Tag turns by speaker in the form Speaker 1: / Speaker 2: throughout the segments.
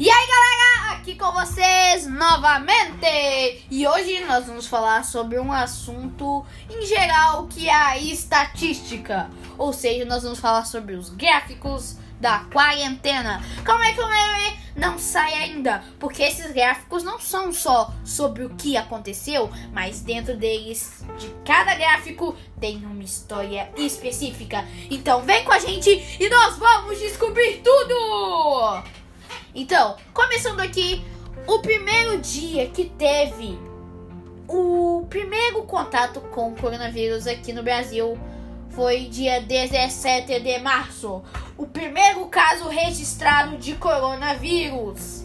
Speaker 1: E aí galera, aqui com vocês novamente! E hoje nós vamos falar sobre um assunto em geral que é a estatística. Ou seja, nós vamos falar sobre os gráficos da quarentena. Como é que o meme não sai ainda? Porque esses gráficos não são só sobre o que aconteceu, mas dentro deles, de cada gráfico, tem uma história específica. Então vem com a gente e nós vamos descobrir tudo! Então, começando aqui, o primeiro dia que teve o primeiro contato com o coronavírus aqui no Brasil foi dia 17 de março. O primeiro caso registrado de coronavírus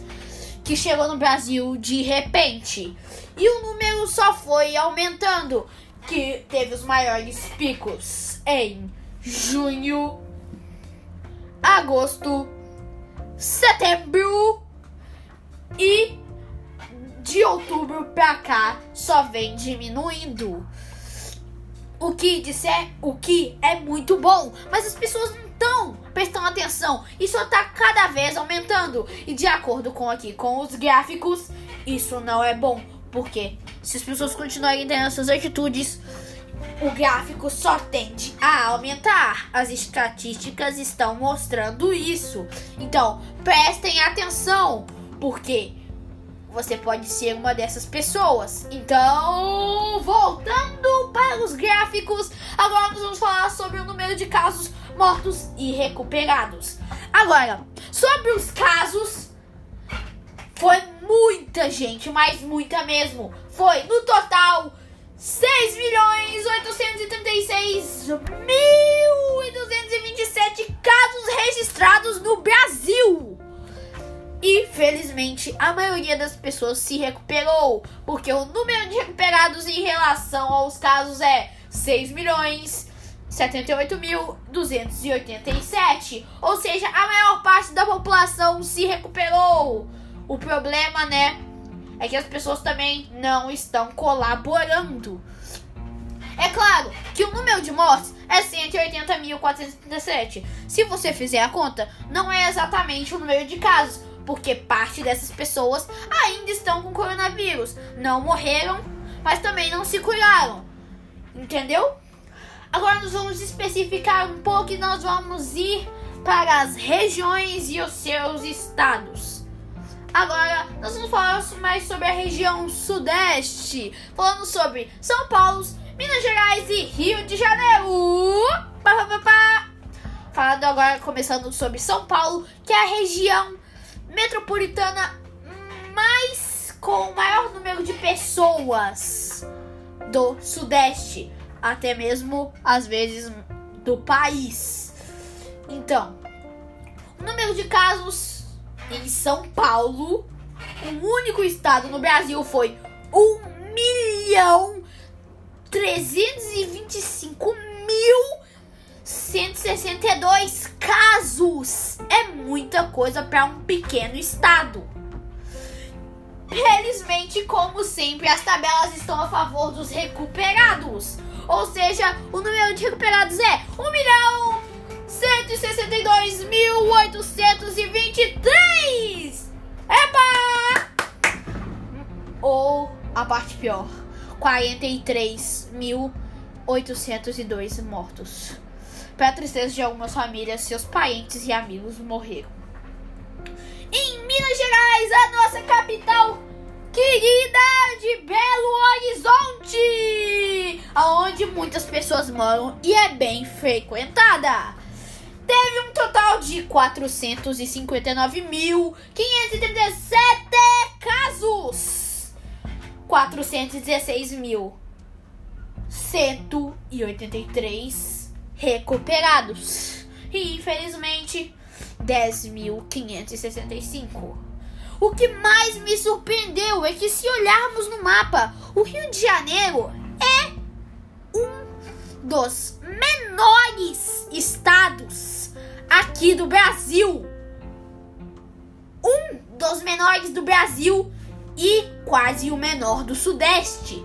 Speaker 1: que chegou no Brasil de repente. E o número só foi aumentando, que teve os maiores picos em junho, agosto, setembro e de outubro pra cá só vem diminuindo. O que disser, o que é muito bom, mas as pessoas não estão prestando atenção só tá cada vez aumentando. E de acordo com aqui com os gráficos, isso não é bom, porque se as pessoas continuarem tendo essas atitudes, o gráfico só tende a aumentar. As estatísticas estão mostrando isso. Então, prestem atenção, porque você pode ser uma dessas pessoas. Então, voltando para os gráficos, agora nós vamos falar sobre o número de casos mortos e recuperados. Agora, sobre os casos, foi muita gente, mas muita mesmo. Foi no total 6 milhões 836 mil e 227 casos registrados no Brasil. E felizmente a maioria das pessoas se recuperou, porque o número de recuperados em relação aos casos é 6 milhões 78.287. Ou seja, a maior parte da população se recuperou. O problema, né, é que as pessoas também não estão colaborando. É claro que o número de mortes é 180.437. Se você fizer a conta, não é exatamente o número de casos, porque parte dessas pessoas ainda estão com coronavírus. Não morreram, mas também não se curaram. Entendeu? Agora nós vamos especificar um pouco e nós vamos ir para as regiões e os seus estados. Agora nós vamos falar mais sobre a região sudeste, falando sobre São Paulo, Minas Gerais e Rio de Janeiro. Pá, pá, pá. Falando agora, começando sobre São Paulo, que é a região metropolitana mais com o maior número de pessoas do Sudeste, até mesmo às vezes do país. Então, o número de casos em São Paulo, o único estado no Brasil foi 1 milhão 325 mil 162 casos. É muita coisa para um pequeno estado. Felizmente, como sempre, as tabelas estão a favor dos recuperados. Ou seja, o número de recuperados é 1 milhão 162.823. Epa! Ou a parte pior, 43.802 mortos. Para tristeza de algumas famílias, seus parentes e amigos morreram. Em Minas Gerais, a nossa capital querida de Belo Horizonte, aonde muitas pessoas moram e é bem frequentada. Teve um total de 459.537 casos. 416.183 recuperados. E infelizmente, 10.565. O que mais me surpreendeu é que, se olharmos no mapa, o Rio de Janeiro é um dos estados aqui do Brasil. Um dos menores do Brasil e quase o menor do Sudeste.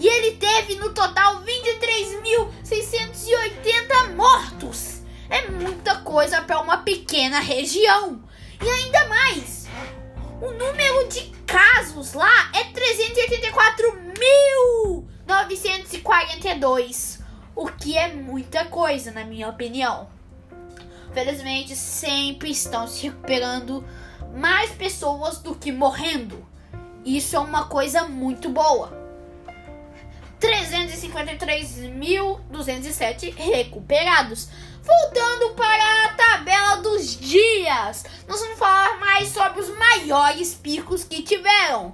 Speaker 1: E ele teve no total 23.680 mortos. É muita coisa para uma pequena região. E ainda mais, o número de casos lá é 384.942, o que é muita coisa, na minha opinião. Felizmente, sempre estão se recuperando mais pessoas do que morrendo. Isso é uma coisa muito boa. 353.207 recuperados. Voltando para a tabela dos dias, nós vamos falar mais sobre os maiores picos que tiveram.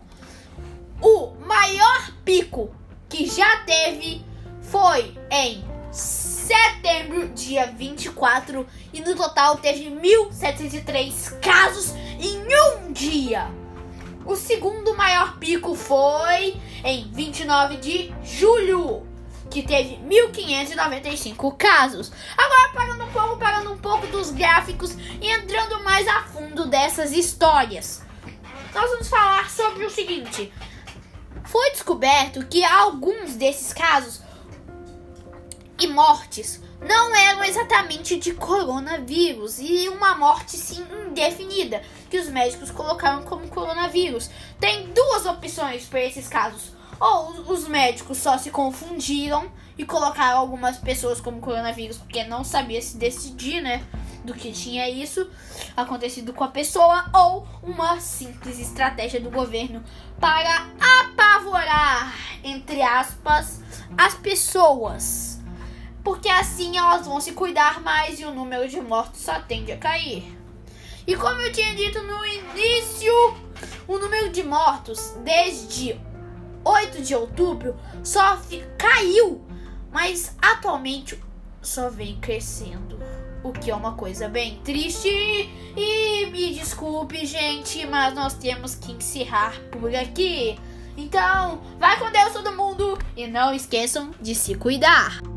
Speaker 1: O maior pico que já teve foi em setembro, dia 24, e no total teve 1.703 casos em um dia. O segundo maior pico foi em 29 de julho, que teve 1.595 casos. Agora, parando um pouco, parando um pouco dos gráficos e entrando mais a fundo dessas histórias, nós vamos falar sobre o seguinte: foi descoberto que alguns desses casos e mortes não eram exatamente de coronavírus e uma morte sim indefinida que os médicos colocaram como coronavírus. Tem duas opções para esses casos. Ou os médicos só se confundiram e colocaram algumas pessoas como coronavírus porque não sabia se decidir, né, do que tinha isso acontecido com a pessoa ou uma simples estratégia do governo para apavorar, entre aspas, as pessoas porque assim elas vão se cuidar mais e o número de mortos só tende a cair. E como eu tinha dito no início, o número de mortos desde 8 de outubro só caiu, mas atualmente só vem crescendo. O que é uma coisa bem triste. E me desculpe, gente, mas nós temos que encerrar por aqui. Então, vai com Deus todo mundo e não esqueçam de se cuidar.